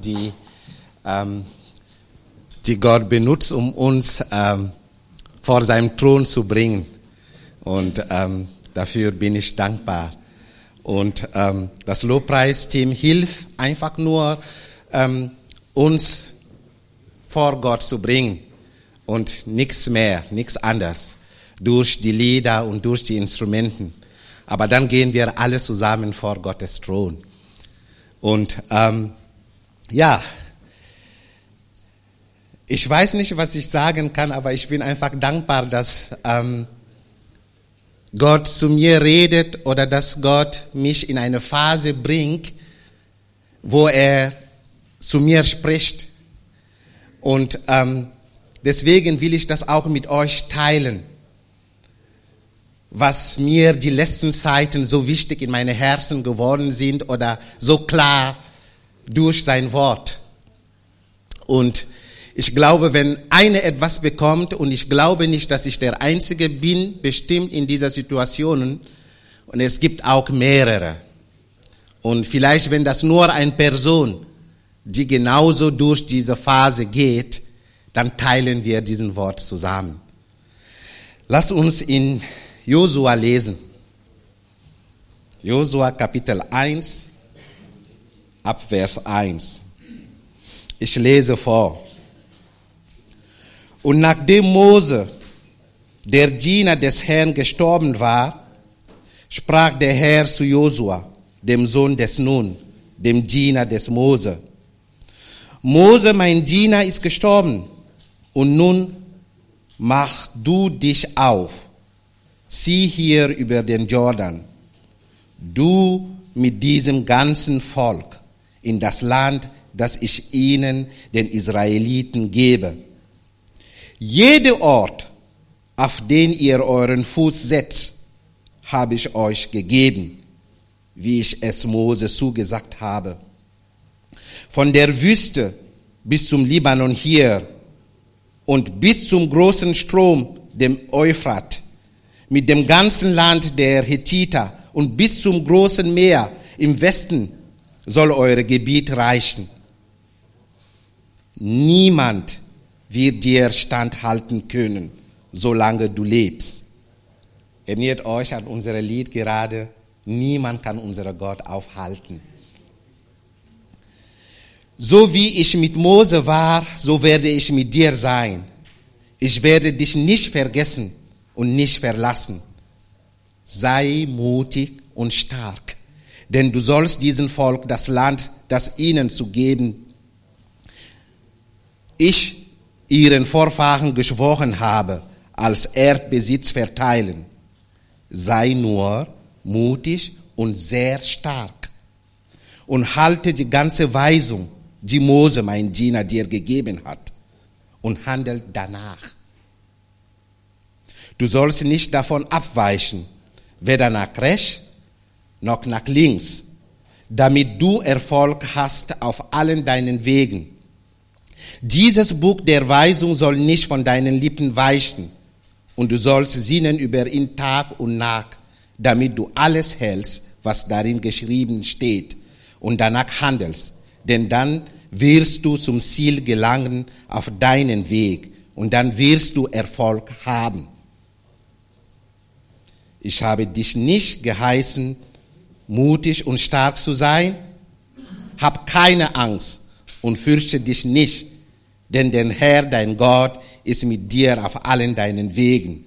Die, ähm, die Gott benutzt, um uns ähm, vor seinem Thron zu bringen. Und ähm, dafür bin ich dankbar. Und ähm, das Lobpreisteam hilft einfach nur, ähm, uns vor Gott zu bringen und nichts mehr, nichts anderes durch die Lieder und durch die Instrumenten. Aber dann gehen wir alle zusammen vor Gottes Thron. Und ähm, ja, ich weiß nicht, was ich sagen kann, aber ich bin einfach dankbar, dass ähm, Gott zu mir redet oder dass Gott mich in eine Phase bringt, wo er zu mir spricht. Und ähm, deswegen will ich das auch mit euch teilen, was mir die letzten Zeiten so wichtig in meine Herzen geworden sind oder so klar durch sein Wort. Und ich glaube, wenn eine etwas bekommt, und ich glaube nicht, dass ich der Einzige bin, bestimmt in dieser Situation, und es gibt auch mehrere. Und vielleicht, wenn das nur eine Person, die genauso durch diese Phase geht, dann teilen wir diesen Wort zusammen. Lass uns in Josua lesen. Josua Kapitel 1, ab Vers 1. Ich lese vor. Und nachdem Mose, der Diener des Herrn, gestorben war, sprach der Herr zu Josua, dem Sohn des Nun, dem Diener des Mose. Mose, mein Diener, ist gestorben. Und nun mach du dich auf. Sieh hier über den Jordan. Du mit diesem ganzen Volk in das Land, das ich ihnen, den Israeliten, gebe jeder Ort, auf den ihr euren Fuß setzt, habe ich euch gegeben, wie ich es Mose zugesagt habe. Von der Wüste bis zum Libanon hier und bis zum großen Strom, dem Euphrat, mit dem ganzen Land der Hethiter und bis zum großen Meer im Westen soll euer Gebiet reichen. Niemand wird dir standhalten können, solange du lebst. Erinnert euch an unser Lied gerade, niemand kann unseren Gott aufhalten. So wie ich mit Mose war, so werde ich mit dir sein. Ich werde dich nicht vergessen und nicht verlassen. Sei mutig und stark, denn du sollst diesem Volk das Land, das ihnen zu geben, ich ihren Vorfahren geschworen habe, als Erdbesitz verteilen. Sei nur mutig und sehr stark und halte die ganze Weisung, die Mose, mein Diener, dir gegeben hat und handelt danach. Du sollst nicht davon abweichen, weder nach rechts noch nach links, damit du Erfolg hast auf allen deinen Wegen dieses Buch der Weisung soll nicht von deinen Lippen weichen und du sollst sinnen über ihn Tag und Nacht, damit du alles hältst, was darin geschrieben steht und danach handelst. Denn dann wirst du zum Ziel gelangen auf deinen Weg und dann wirst du Erfolg haben. Ich habe dich nicht geheißen, mutig und stark zu sein. Hab keine Angst und fürchte dich nicht, denn der Herr, dein Gott, ist mit dir auf allen deinen Wegen.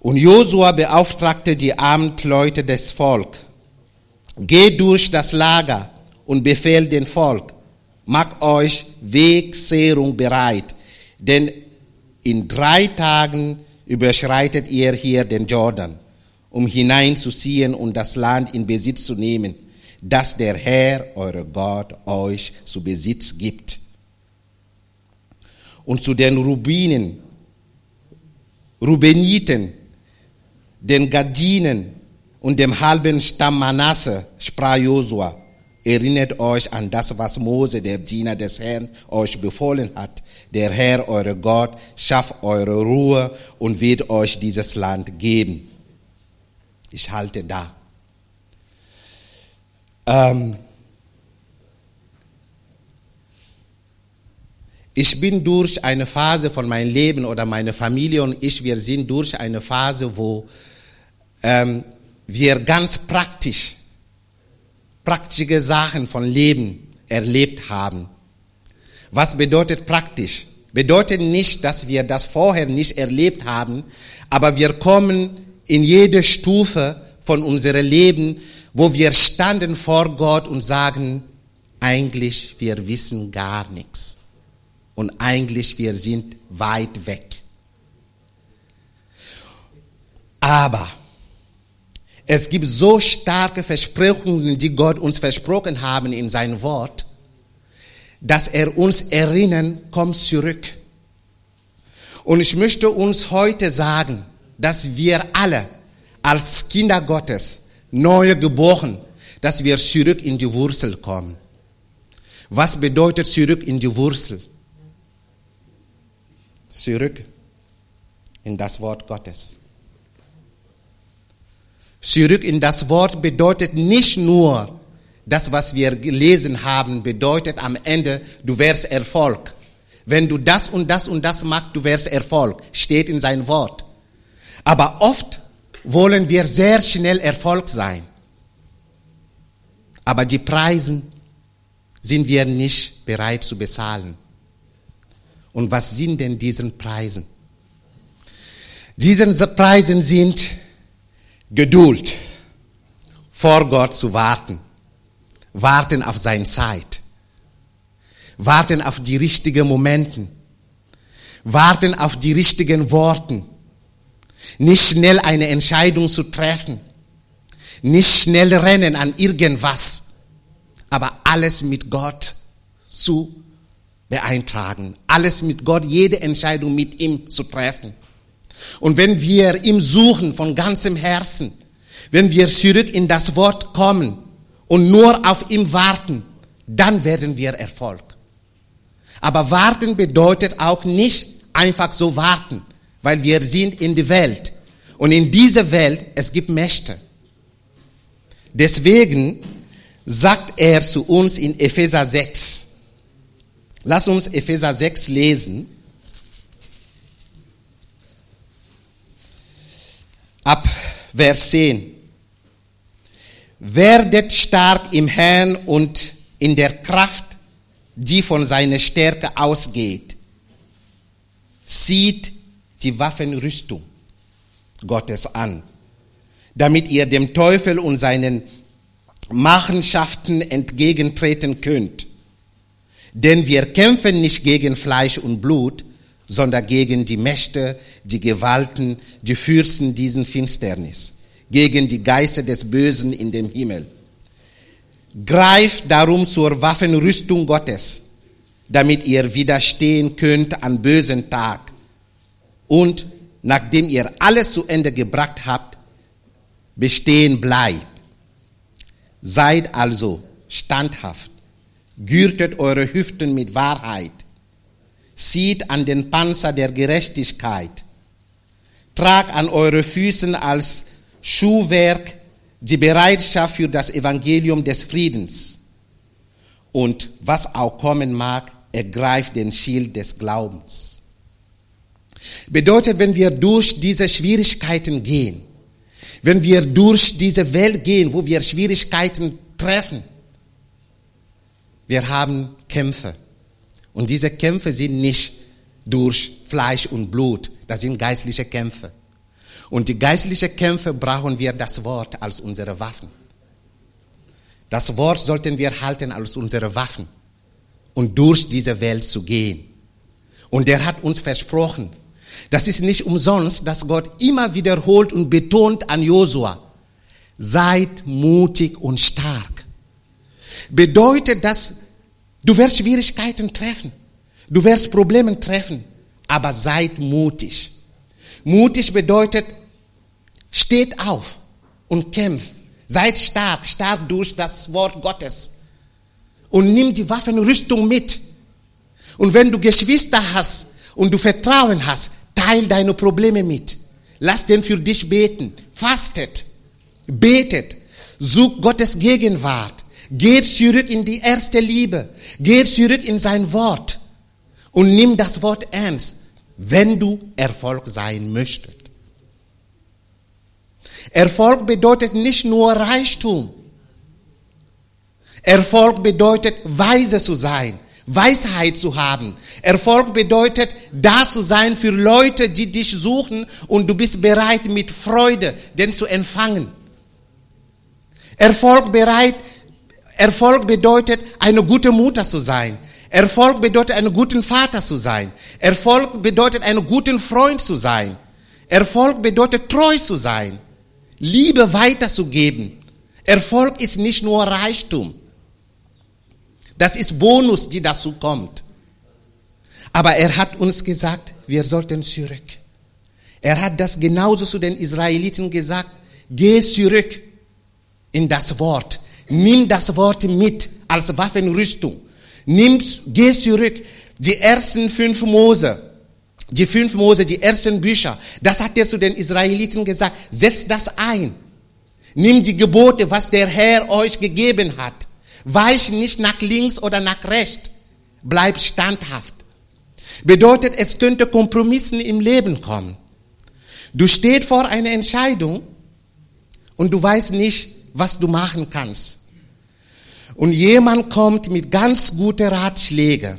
Und Josua beauftragte die Amtleute des Volk. Geht durch das Lager und befehlt den Volk. Macht euch Wegsehrung bereit, denn in drei Tagen überschreitet ihr hier den Jordan, um hineinzuziehen und das Land in Besitz zu nehmen, das der Herr, eure Gott, euch zu Besitz gibt und zu den Rubinen, Rubeniten, den Gardinen und dem halben Stamm Manasse sprach Josua, erinnert euch an das, was Mose, der Diener des Herrn, euch befohlen hat. Der Herr, eure Gott, schafft eure Ruhe und wird euch dieses Land geben. Ich halte da. Ähm, Ich bin durch eine Phase von meinem Leben oder meine Familie und ich, wir sind durch eine Phase, wo ähm, wir ganz praktisch, praktische Sachen von Leben erlebt haben. Was bedeutet praktisch? Bedeutet nicht, dass wir das vorher nicht erlebt haben, aber wir kommen in jede Stufe von unserem Leben, wo wir standen vor Gott und sagen, eigentlich wir wissen gar nichts und eigentlich wir sind weit weg. Aber es gibt so starke Versprechungen, die Gott uns versprochen haben in sein Wort, dass er uns erinnern, komm zurück. Und ich möchte uns heute sagen, dass wir alle als Kinder Gottes, neu geboren, dass wir zurück in die Wurzel kommen. Was bedeutet zurück in die Wurzel? Zurück in das Wort Gottes. Zurück in das Wort bedeutet nicht nur, das, was wir gelesen haben, bedeutet am Ende, du wirst Erfolg. Wenn du das und das und das machst, du wirst Erfolg. Steht in sein Wort. Aber oft wollen wir sehr schnell Erfolg sein. Aber die Preise sind wir nicht bereit zu bezahlen. Und was sind denn diese Preise? Diese Preise sind Geduld, vor Gott zu warten warten auf seine Zeit, warten auf die richtigen Momente, warten auf die richtigen Worte, nicht schnell eine Entscheidung zu treffen, nicht schnell rennen an irgendwas, aber alles mit Gott zu beeintragen, alles mit Gott, jede Entscheidung mit ihm zu treffen. Und wenn wir ihm suchen von ganzem Herzen, wenn wir zurück in das Wort kommen, und nur auf ihn warten, dann werden wir Erfolg. Aber warten bedeutet auch nicht einfach so warten, weil wir sind in der Welt. Und in dieser Welt, es gibt Mächte. Deswegen sagt er zu uns in Epheser 6. Lass uns Epheser 6 lesen. Ab Vers 10. Werdet stark im Herrn und in der Kraft, die von seiner Stärke ausgeht. Zieht die Waffenrüstung Gottes an, damit ihr dem Teufel und seinen Machenschaften entgegentreten könnt. Denn wir kämpfen nicht gegen Fleisch und Blut, sondern gegen die Mächte, die Gewalten, die Fürsten diesen Finsternis gegen die Geister des Bösen in dem Himmel. Greift darum zur Waffenrüstung Gottes, damit ihr widerstehen könnt an bösen Tag. Und nachdem ihr alles zu Ende gebracht habt, bestehen bleibt. Seid also standhaft, gürtet eure Hüften mit Wahrheit, zieht an den Panzer der Gerechtigkeit, tragt an eure Füßen als Schuhwerk, die Bereitschaft für das Evangelium des Friedens. Und was auch kommen mag, ergreift den Schild des Glaubens. Bedeutet, wenn wir durch diese Schwierigkeiten gehen, wenn wir durch diese Welt gehen, wo wir Schwierigkeiten treffen, wir haben Kämpfe. Und diese Kämpfe sind nicht durch Fleisch und Blut, das sind geistliche Kämpfe. Und die geistlichen Kämpfe brauchen wir das Wort als unsere Waffen. Das Wort sollten wir halten als unsere Waffen und durch diese Welt zu gehen. Und er hat uns versprochen, das ist nicht umsonst, dass Gott immer wiederholt und betont an Josua, seid mutig und stark. Bedeutet, dass du wirst Schwierigkeiten treffen, du wirst Probleme treffen, aber seid mutig. Mutig bedeutet, Steht auf und kämpft. Seid stark, stark durch das Wort Gottes. Und nimm die Waffenrüstung mit. Und wenn du Geschwister hast und du Vertrauen hast, teil deine Probleme mit. Lass den für dich beten. Fastet. Betet. Such Gottes Gegenwart. Geht zurück in die erste Liebe. Geht zurück in sein Wort. Und nimm das Wort ernst, wenn du Erfolg sein möchtest. Erfolg bedeutet nicht nur Reichtum. Erfolg bedeutet, weise zu sein, Weisheit zu haben. Erfolg bedeutet, da zu sein für Leute, die dich suchen und du bist bereit, mit Freude den zu empfangen. Erfolg, bereit, Erfolg bedeutet, eine gute Mutter zu sein. Erfolg bedeutet, einen guten Vater zu sein. Erfolg bedeutet, einen guten Freund zu sein. Erfolg bedeutet, treu zu sein. Liebe weiterzugeben. Erfolg ist nicht nur Reichtum. Das ist Bonus, die dazu kommt. Aber er hat uns gesagt, wir sollten zurück. Er hat das genauso zu den Israeliten gesagt. Geh zurück in das Wort. Nimm das Wort mit als Waffenrüstung. Nimm, geh zurück. Die ersten fünf Mose, die fünf Mose, die ersten Bücher, das hat er zu den Israeliten gesagt. Setz das ein. Nimm die Gebote, was der Herr euch gegeben hat. Weich nicht nach links oder nach rechts. Bleib standhaft. Bedeutet, es könnte Kompromissen im Leben kommen. Du stehst vor einer Entscheidung und du weißt nicht, was du machen kannst. Und jemand kommt mit ganz guten Ratschlägen.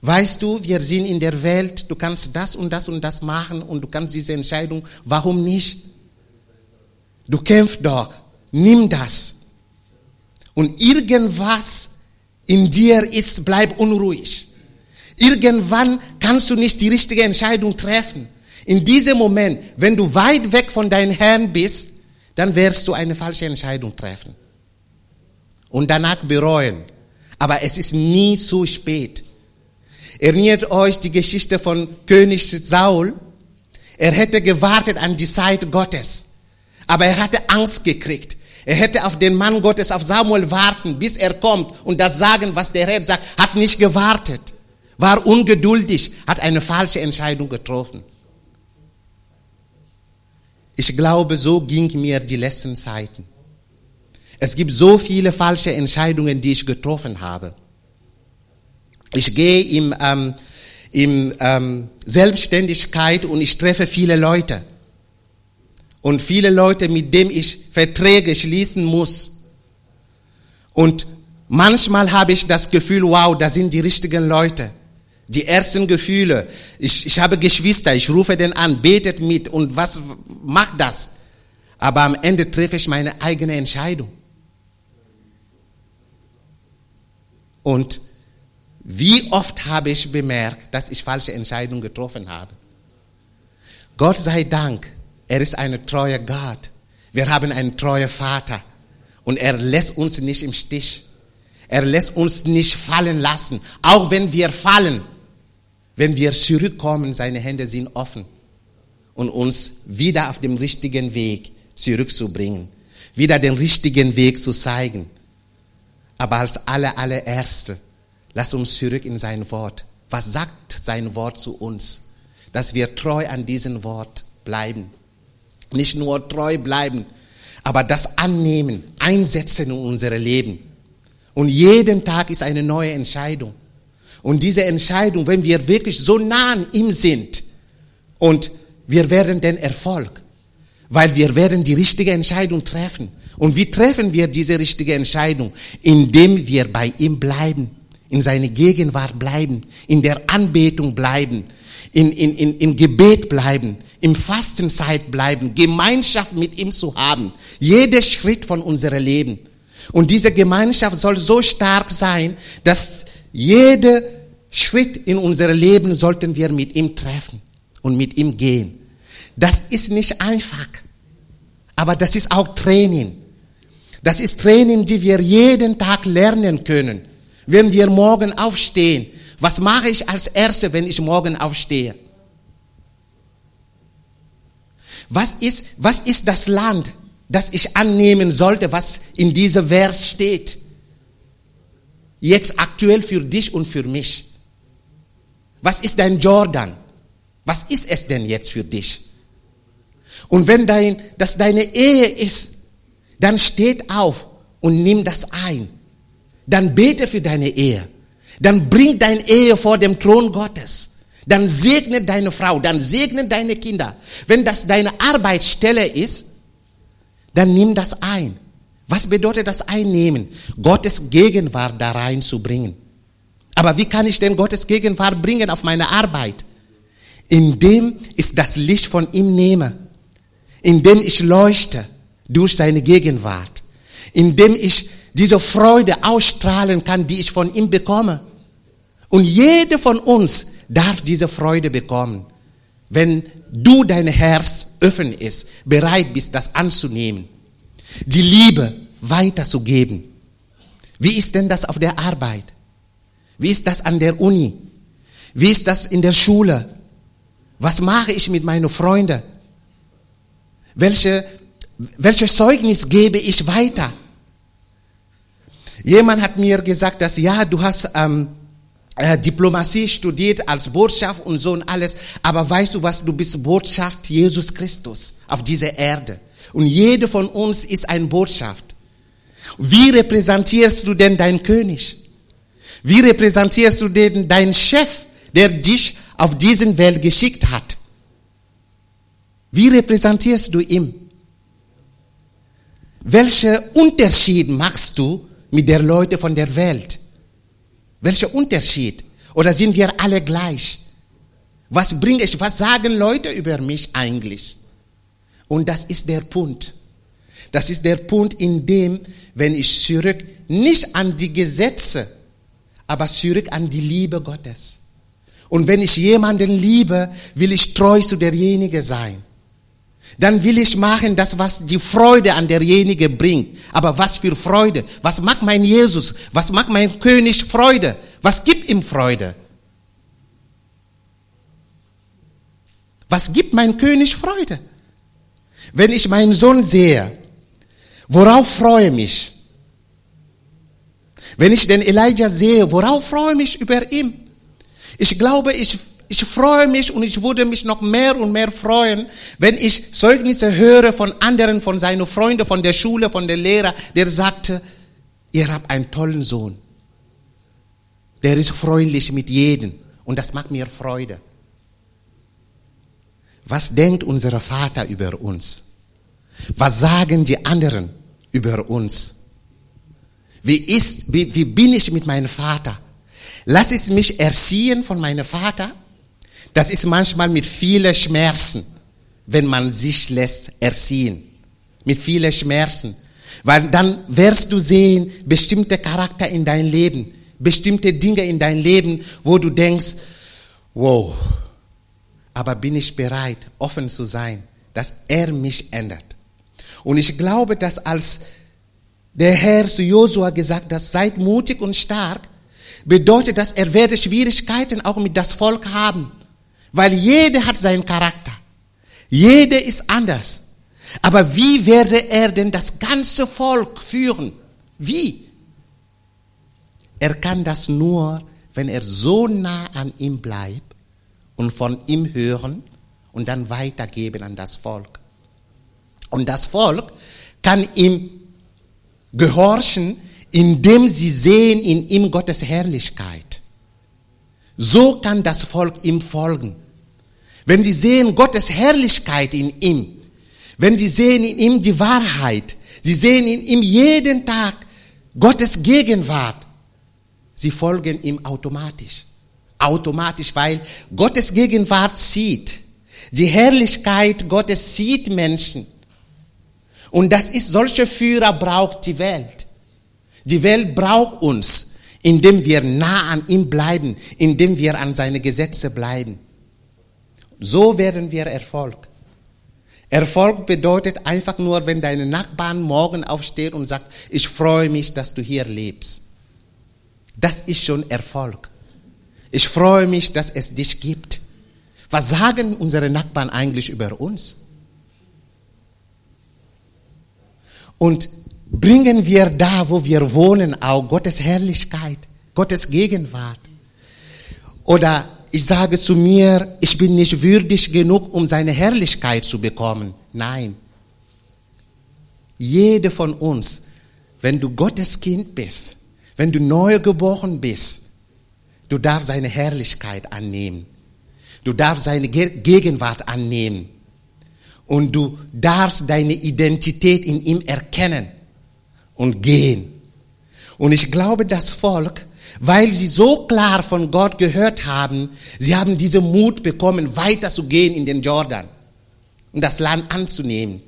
Weißt du, wir sind in der Welt, du kannst das und das und das machen und du kannst diese Entscheidung, warum nicht? Du kämpfst doch, nimm das und irgendwas in dir ist, bleib unruhig. Irgendwann kannst du nicht die richtige Entscheidung treffen. In diesem Moment, wenn du weit weg von deinem Herrn bist, dann wirst du eine falsche Entscheidung treffen. Und danach bereuen. Aber es ist nie zu spät. Erinnert euch die Geschichte von König Saul. Er hätte gewartet an die Zeit Gottes. Aber er hatte Angst gekriegt. Er hätte auf den Mann Gottes, auf Samuel warten, bis er kommt und das sagen, was der Herr sagt, hat nicht gewartet, war ungeduldig, hat eine falsche Entscheidung getroffen. Ich glaube, so ging mir die letzten Zeiten. Es gibt so viele falsche Entscheidungen, die ich getroffen habe. Ich gehe im, ähm, im ähm, Selbstständigkeit und ich treffe viele Leute und viele Leute, mit denen ich Verträge schließen muss. Und manchmal habe ich das Gefühl, wow, das sind die richtigen Leute. Die ersten Gefühle. Ich, ich habe Geschwister, ich rufe den an, betet mit und was macht das? Aber am Ende treffe ich meine eigene Entscheidung. Und wie oft habe ich bemerkt, dass ich falsche Entscheidungen getroffen habe. Gott sei Dank er ist ein treuer Gott. Wir haben einen treuen Vater. Und er lässt uns nicht im Stich. Er lässt uns nicht fallen lassen. Auch wenn wir fallen. Wenn wir zurückkommen, seine Hände sind offen. Und uns wieder auf dem richtigen Weg zurückzubringen. Wieder den richtigen Weg zu zeigen. Aber als aller, allererste, lass uns zurück in sein Wort. Was sagt sein Wort zu uns? Dass wir treu an diesem Wort bleiben. Nicht nur treu bleiben, aber das annehmen, einsetzen in unser Leben. Und jeden Tag ist eine neue Entscheidung. Und diese Entscheidung, wenn wir wirklich so nah an ihm sind, und wir werden den Erfolg, weil wir werden die richtige Entscheidung treffen. Und wie treffen wir diese richtige Entscheidung? Indem wir bei ihm bleiben, in seine Gegenwart bleiben, in der Anbetung bleiben, in, in, in, im Gebet bleiben, im Fastenzeit bleiben, Gemeinschaft mit ihm zu haben. Jeder Schritt von unserem Leben. Und diese Gemeinschaft soll so stark sein, dass jeder Schritt in unserem Leben sollten wir mit ihm treffen und mit ihm gehen. Das ist nicht einfach, aber das ist auch Training. Das ist Training, die wir jeden Tag lernen können. Wenn wir morgen aufstehen, was mache ich als Erste, wenn ich morgen aufstehe? Was ist, was ist das Land, das ich annehmen sollte, was in dieser Vers steht? Jetzt aktuell für dich und für mich. Was ist dein Jordan? Was ist es denn jetzt für dich? Und wenn dein, das deine Ehe ist, dann steht auf und nimm das ein. Dann bete für deine Ehe. Dann bring dein Ehe vor dem Thron Gottes. Dann segne deine Frau, dann segne deine Kinder. Wenn das deine Arbeitsstelle ist, dann nimm das ein. Was bedeutet das Einnehmen? Gottes Gegenwart da reinzubringen. Aber wie kann ich denn Gottes Gegenwart bringen auf meine Arbeit? Indem ich das Licht von ihm nehme. Indem ich leuchte durch seine Gegenwart. Indem ich diese Freude ausstrahlen kann, die ich von ihm bekomme. Und jeder von uns darf diese Freude bekommen, wenn du dein Herz öffnen ist, bereit bist, das anzunehmen, die Liebe weiterzugeben. Wie ist denn das auf der Arbeit? Wie ist das an der Uni? Wie ist das in der Schule? Was mache ich mit meinen Freunden? Welche, welches Zeugnis gebe ich weiter? Jemand hat mir gesagt, dass ja, du hast ähm, äh, Diplomatie studiert als Botschaft und so und alles, aber weißt du was, du bist Botschaft Jesus Christus auf dieser Erde. Und jeder von uns ist ein Botschaft. Wie repräsentierst du denn deinen König? Wie repräsentierst du denn deinen Chef, der dich auf diesen Welt geschickt hat? Wie repräsentierst du ihn? Welchen Unterschied machst du mit den Leuten von der Welt? Welcher Unterschied? Oder sind wir alle gleich? Was bringe ich, was sagen Leute über mich eigentlich? Und das ist der Punkt. Das ist der Punkt, in dem, wenn ich zurück, nicht an die Gesetze, aber zurück an die Liebe Gottes. Und wenn ich jemanden liebe, will ich treu zu derjenige sein. Dann will ich machen das, was die Freude an derjenige bringt. Aber was für Freude? Was macht mein Jesus? Was macht mein König Freude? Was gibt ihm Freude? Was gibt mein König Freude? Wenn ich meinen Sohn sehe, worauf freue ich mich? Wenn ich den Elijah sehe, worauf freue ich mich über ihn? Ich glaube, ich, ich freue mich und ich würde mich noch mehr und mehr freuen, wenn ich Zeugnisse höre von anderen, von seinen Freunden, von der Schule, von der Lehrer, der sagte, ihr habt einen tollen Sohn. Der ist freundlich mit jedem und das macht mir Freude. Was denkt unser Vater über uns? Was sagen die anderen über uns? Wie, ist, wie, wie bin ich mit meinem Vater? Lass es mich erziehen von meinem Vater. Das ist manchmal mit vielen Schmerzen, wenn man sich lässt erziehen. Mit vielen Schmerzen. Weil dann wirst du sehen, bestimmte Charakter in dein Leben, bestimmte Dinge in dein Leben, wo du denkst, wow, aber bin ich bereit, offen zu sein, dass er mich ändert. Und ich glaube, dass als der Herr zu Josua gesagt hat, seid mutig und stark, bedeutet dass er werde Schwierigkeiten auch mit das Volk haben. Weil jeder hat seinen Charakter. Jeder ist anders. Aber wie werde er denn das ganze Volk führen? Wie? Er kann das nur, wenn er so nah an ihm bleibt und von ihm hören und dann weitergeben an das Volk. Und das Volk kann ihm gehorchen, indem sie sehen in ihm Gottes Herrlichkeit. So kann das Volk ihm folgen. Wenn sie sehen Gottes Herrlichkeit in ihm, wenn sie sehen in ihm die Wahrheit, sie sehen in ihm jeden Tag Gottes Gegenwart, sie folgen ihm automatisch. Automatisch, weil Gottes Gegenwart sieht. Die Herrlichkeit Gottes sieht Menschen. Und das ist, solche Führer braucht die Welt. Die Welt braucht uns, indem wir nah an ihm bleiben, indem wir an seine Gesetze bleiben. So werden wir Erfolg. Erfolg bedeutet einfach nur, wenn deine Nachbarn morgen aufsteht und sagt, ich freue mich, dass du hier lebst. Das ist schon Erfolg. Ich freue mich, dass es dich gibt. Was sagen unsere Nachbarn eigentlich über uns? Und bringen wir da, wo wir wohnen, auch Gottes Herrlichkeit, Gottes Gegenwart. Oder ich sage zu mir, ich bin nicht würdig genug, um seine Herrlichkeit zu bekommen. Nein. Jede von uns, wenn du Gottes Kind bist, wenn du neu geboren bist, Du darfst seine Herrlichkeit annehmen. Du darfst seine Gegenwart annehmen. Und du darfst deine Identität in ihm erkennen und gehen. Und ich glaube, das Volk, weil sie so klar von Gott gehört haben, sie haben diesen Mut bekommen, weiter zu gehen in den Jordan und das Land anzunehmen.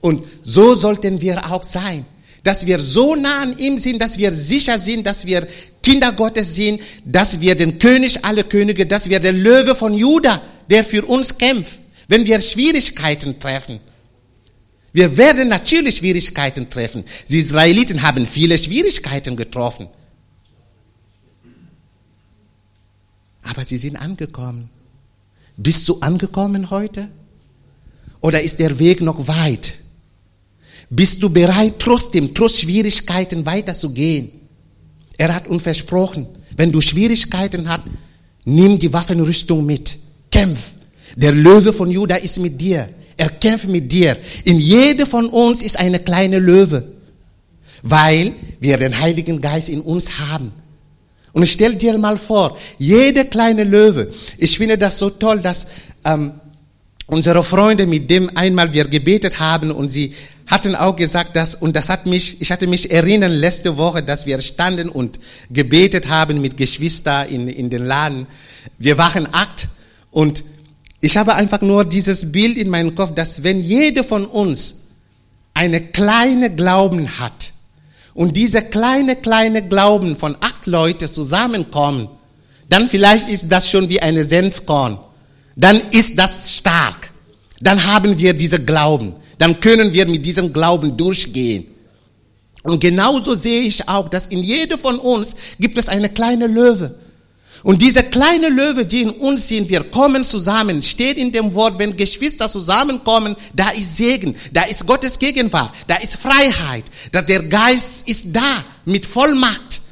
Und so sollten wir auch sein, dass wir so nah an ihm sind, dass wir sicher sind, dass wir Kinder Gottes sind, dass wir den König aller Könige, dass wir der Löwe von Juda, der für uns kämpft, wenn wir Schwierigkeiten treffen. Wir werden natürlich Schwierigkeiten treffen. Die Israeliten haben viele Schwierigkeiten getroffen. Aber sie sind angekommen. Bist du angekommen heute? Oder ist der Weg noch weit? Bist du bereit, trotzdem, trotz Schwierigkeiten weiterzugehen? Er hat uns versprochen, wenn du Schwierigkeiten hast, nimm die Waffenrüstung mit. Kämpf. Der Löwe von Juda ist mit dir. Er kämpft mit dir. In jedem von uns ist eine kleine Löwe, weil wir den Heiligen Geist in uns haben. Und stell dir mal vor, jede kleine Löwe. Ich finde das so toll, dass ähm, unsere Freunde, mit dem einmal wir gebetet haben und sie hatten auch gesagt, dass, und das hat mich, ich hatte mich erinnern letzte Woche, dass wir standen und gebetet haben mit Geschwistern in, in den Laden. Wir waren acht und ich habe einfach nur dieses Bild in meinem Kopf, dass wenn jeder von uns eine kleine Glauben hat und diese kleine, kleine Glauben von acht Leuten zusammenkommen, dann vielleicht ist das schon wie eine Senfkorn. Dann ist das stark. Dann haben wir diese Glauben dann können wir mit diesem Glauben durchgehen. Und genauso sehe ich auch, dass in jedem von uns gibt es eine kleine Löwe. Und diese kleine Löwe, die in uns sind, wir kommen zusammen, steht in dem Wort, wenn Geschwister zusammenkommen, da ist Segen, da ist Gottes Gegenwart, da ist Freiheit, da der Geist ist da mit Vollmacht.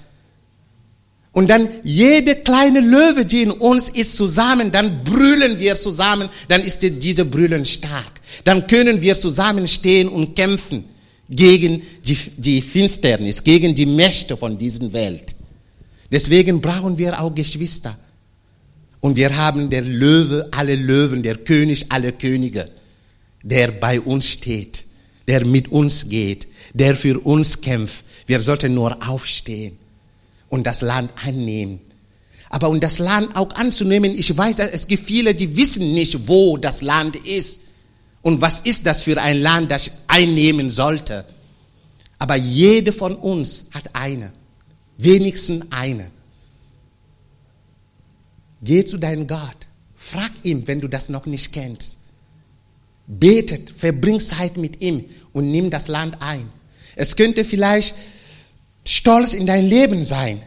Und dann jede kleine Löwe, die in uns ist, zusammen, dann brüllen wir zusammen, dann ist diese Brüllen stark dann können wir zusammenstehen und kämpfen gegen die, die Finsternis, gegen die Mächte von dieser Welt. Deswegen brauchen wir auch Geschwister. Und wir haben der Löwe, alle Löwen, der König, alle Könige, der bei uns steht, der mit uns geht, der für uns kämpft. Wir sollten nur aufstehen und das Land annehmen. Aber um das Land auch anzunehmen, ich weiß, es gibt viele, die wissen nicht, wo das Land ist. Und was ist das für ein Land, das einnehmen sollte? Aber jede von uns hat eine, wenigstens eine. Geh zu deinem Gott, frag ihn, wenn du das noch nicht kennst. Betet, verbring Zeit mit ihm und nimm das Land ein. Es könnte vielleicht Stolz in dein Leben sein,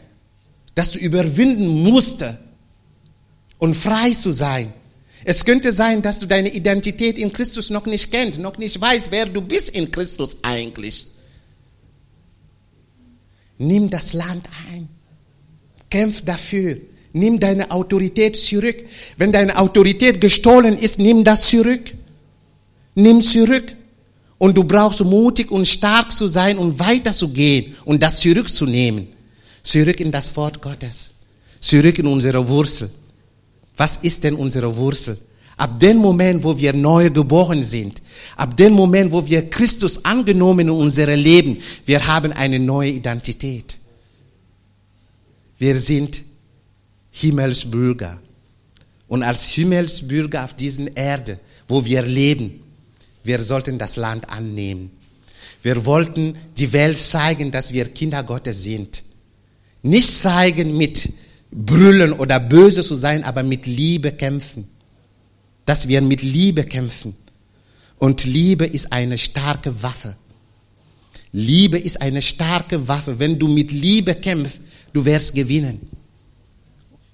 dass du überwinden musste und frei zu sein. Es könnte sein, dass du deine Identität in Christus noch nicht kennst, noch nicht weißt, wer du bist in Christus eigentlich. Nimm das Land ein. Kämpf dafür. Nimm deine Autorität zurück. Wenn deine Autorität gestohlen ist, nimm das zurück. Nimm zurück. Und du brauchst mutig und stark zu sein und weiterzugehen und das zurückzunehmen. Zurück in das Wort Gottes. Zurück in unsere Wurzel. Was ist denn unsere Wurzel? Ab dem Moment, wo wir neu geboren sind, ab dem Moment, wo wir Christus angenommen in unserem Leben, wir haben eine neue Identität. Wir sind Himmelsbürger. Und als Himmelsbürger auf dieser Erde, wo wir leben, wir sollten das Land annehmen. Wir wollten die Welt zeigen, dass wir Kinder Gottes sind. Nicht zeigen mit brüllen oder böse zu sein, aber mit Liebe kämpfen. Dass wir mit Liebe kämpfen. Und Liebe ist eine starke Waffe. Liebe ist eine starke Waffe. Wenn du mit Liebe kämpfst, du wirst gewinnen.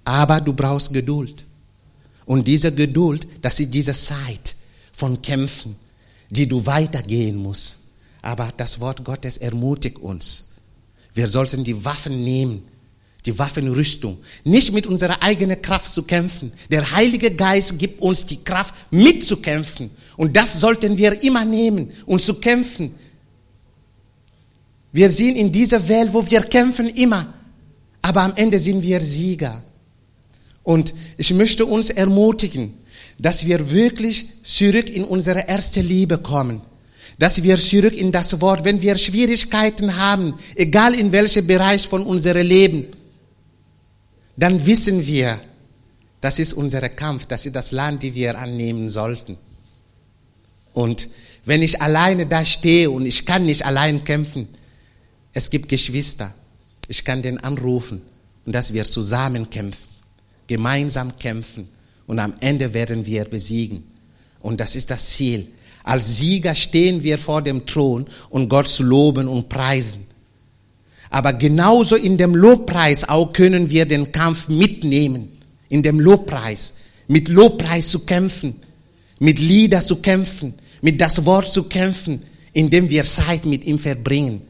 Aber du brauchst Geduld. Und diese Geduld, das ist diese Zeit von Kämpfen, die du weitergehen musst. Aber das Wort Gottes ermutigt uns. Wir sollten die Waffen nehmen die Waffenrüstung, nicht mit unserer eigenen Kraft zu kämpfen. Der Heilige Geist gibt uns die Kraft mitzukämpfen. Und das sollten wir immer nehmen und zu kämpfen. Wir sind in dieser Welt, wo wir kämpfen immer. Aber am Ende sind wir Sieger. Und ich möchte uns ermutigen, dass wir wirklich zurück in unsere erste Liebe kommen. Dass wir zurück in das Wort, wenn wir Schwierigkeiten haben, egal in welchem Bereich von unserem Leben, dann wissen wir, das ist unser Kampf, das ist das Land, die wir annehmen sollten. Und wenn ich alleine da stehe und ich kann nicht allein kämpfen, es gibt Geschwister, ich kann den anrufen und dass wir zusammen kämpfen, gemeinsam kämpfen und am Ende werden wir besiegen. Und das ist das Ziel. Als Sieger stehen wir vor dem Thron und Gott zu loben und preisen. Aber genauso in dem Lobpreis auch können wir den Kampf mitnehmen. In dem Lobpreis. Mit Lobpreis zu kämpfen. Mit Lieder zu kämpfen. Mit das Wort zu kämpfen. Indem wir Zeit mit ihm verbringen.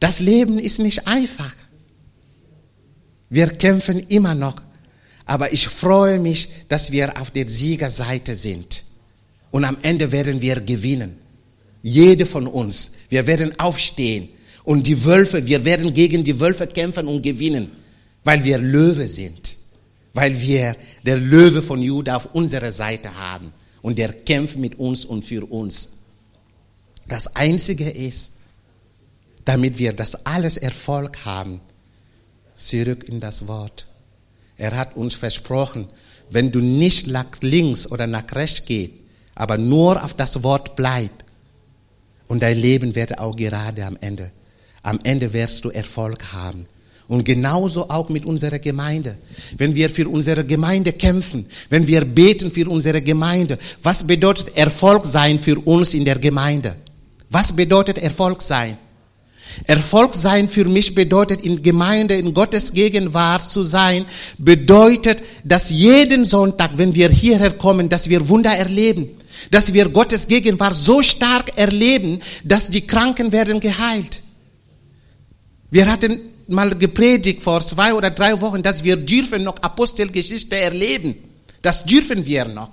Das Leben ist nicht einfach. Wir kämpfen immer noch. Aber ich freue mich, dass wir auf der Siegerseite sind. Und am Ende werden wir gewinnen. Jede von uns. Wir werden aufstehen. Und die Wölfe, wir werden gegen die Wölfe kämpfen und gewinnen. Weil wir Löwe sind. Weil wir der Löwe von Juda auf unserer Seite haben. Und der kämpft mit uns und für uns. Das Einzige ist, damit wir das alles Erfolg haben, zurück in das Wort. Er hat uns versprochen, wenn du nicht nach links oder nach rechts gehst, aber nur auf das Wort bleib, und dein Leben wird auch gerade am Ende. Am Ende wirst du Erfolg haben. Und genauso auch mit unserer Gemeinde. Wenn wir für unsere Gemeinde kämpfen, wenn wir beten für unsere Gemeinde, was bedeutet Erfolg sein für uns in der Gemeinde? Was bedeutet Erfolg sein? Erfolg sein für mich bedeutet, in Gemeinde, in Gottes Gegenwart zu sein, bedeutet, dass jeden Sonntag, wenn wir hierher kommen, dass wir Wunder erleben. Dass wir Gottes Gegenwart so stark erleben, dass die Kranken werden geheilt. Wir hatten mal gepredigt vor zwei oder drei Wochen, dass wir dürfen noch Apostelgeschichte erleben. Das dürfen wir noch.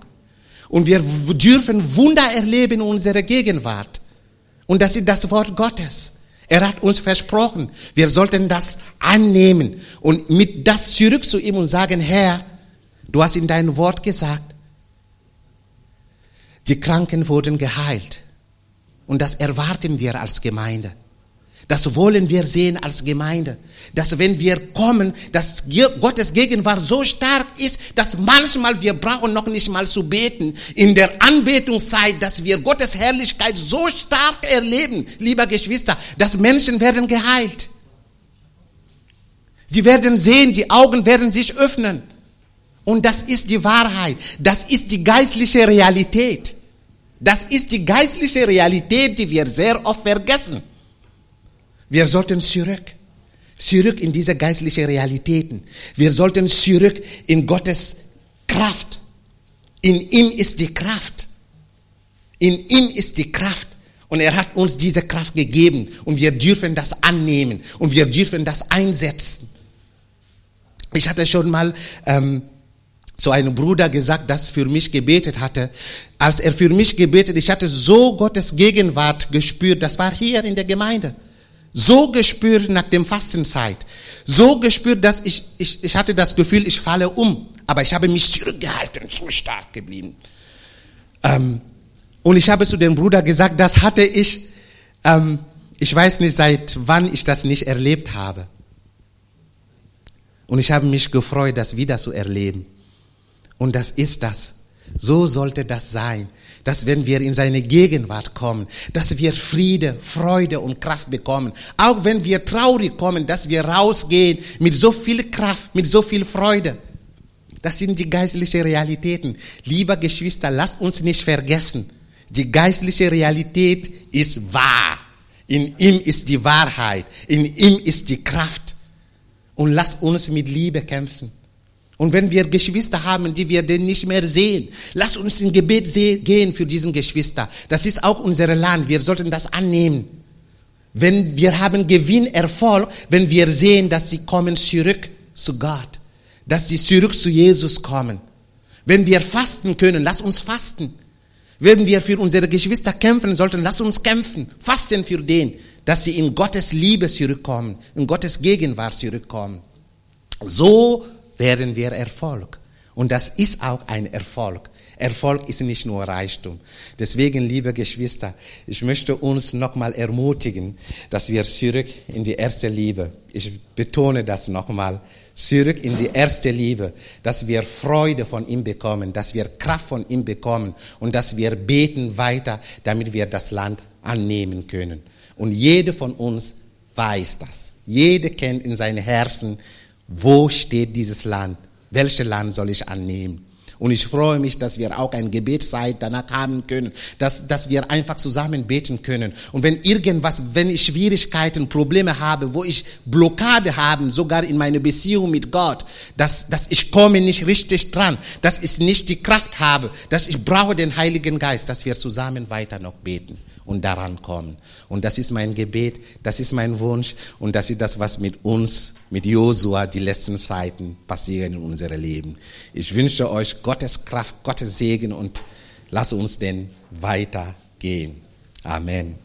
Und wir dürfen Wunder erleben in unserer Gegenwart. Und das ist das Wort Gottes. Er hat uns versprochen, wir sollten das annehmen und mit das zurück zu ihm und sagen, Herr, du hast in deinem Wort gesagt, die Kranken wurden geheilt. Und das erwarten wir als Gemeinde. Das wollen wir sehen als Gemeinde. Dass wenn wir kommen, dass Gottes Gegenwart so stark ist, dass manchmal wir brauchen noch nicht mal zu beten. In der Anbetungszeit, dass wir Gottes Herrlichkeit so stark erleben, lieber Geschwister, dass Menschen werden geheilt. Sie werden sehen, die Augen werden sich öffnen. Und das ist die Wahrheit. Das ist die geistliche Realität. Das ist die geistliche Realität, die wir sehr oft vergessen. Wir sollten zurück, zurück in diese geistlichen Realitäten. Wir sollten zurück in Gottes Kraft. In ihm ist die Kraft. In ihm ist die Kraft. Und er hat uns diese Kraft gegeben. Und wir dürfen das annehmen. Und wir dürfen das einsetzen. Ich hatte schon mal ähm, zu einem Bruder gesagt, das für mich gebetet hatte. Als er für mich gebetet, ich hatte so Gottes Gegenwart gespürt. Das war hier in der Gemeinde so gespürt nach dem Fastenzeit, so gespürt, dass ich, ich, ich hatte das Gefühl, ich falle um, aber ich habe mich zurückgehalten, so stark geblieben. Ähm, und ich habe zu dem Bruder gesagt, das hatte ich, ähm, ich weiß nicht, seit wann ich das nicht erlebt habe. Und ich habe mich gefreut, das wieder zu erleben. Und das ist das. So sollte das sein dass wenn wir in seine Gegenwart kommen, dass wir Friede, Freude und Kraft bekommen. Auch wenn wir traurig kommen, dass wir rausgehen mit so viel Kraft, mit so viel Freude. Das sind die geistlichen Realitäten. Lieber Geschwister, lasst uns nicht vergessen. Die geistliche Realität ist wahr. In ihm ist die Wahrheit. In ihm ist die Kraft. Und lasst uns mit Liebe kämpfen. Und wenn wir Geschwister haben, die wir denn nicht mehr sehen, lasst uns in Gebet gehen für diesen Geschwister. Das ist auch unser Land. Wir sollten das annehmen. Wenn wir haben Gewinn, Erfolg, wenn wir sehen, dass sie kommen zurück zu Gott, dass sie zurück zu Jesus kommen. Wenn wir fasten können, lasst uns fasten. Wenn wir für unsere Geschwister kämpfen sollten, lasst uns kämpfen, fasten für den, dass sie in Gottes Liebe zurückkommen, in Gottes Gegenwart zurückkommen. So werden wir Erfolg. Und das ist auch ein Erfolg. Erfolg ist nicht nur Reichtum. Deswegen, liebe Geschwister, ich möchte uns nochmal ermutigen, dass wir zurück in die erste Liebe, ich betone das nochmal, zurück in die erste Liebe, dass wir Freude von ihm bekommen, dass wir Kraft von ihm bekommen und dass wir beten weiter, damit wir das Land annehmen können. Und jede von uns weiß das. Jede kennt in seinem Herzen, wo steht dieses Land? Welches Land soll ich annehmen? Und ich freue mich, dass wir auch ein Gebetszeit danach haben können, dass, dass wir einfach zusammen beten können. Und wenn irgendwas, wenn ich Schwierigkeiten, Probleme habe, wo ich Blockade habe, sogar in meiner Beziehung mit Gott, dass, dass ich komme nicht richtig dran, dass ich nicht die Kraft habe, dass ich brauche den Heiligen Geist, dass wir zusammen weiter noch beten und daran kommen. Und das ist mein Gebet, das ist mein Wunsch und das ist das, was mit uns, mit Josua die letzten Zeiten passieren in unserem Leben. Ich wünsche euch Gottes Kraft, Gottes Segen und lasst uns denn weitergehen. Amen.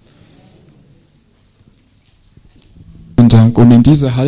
Und in dieser Haltung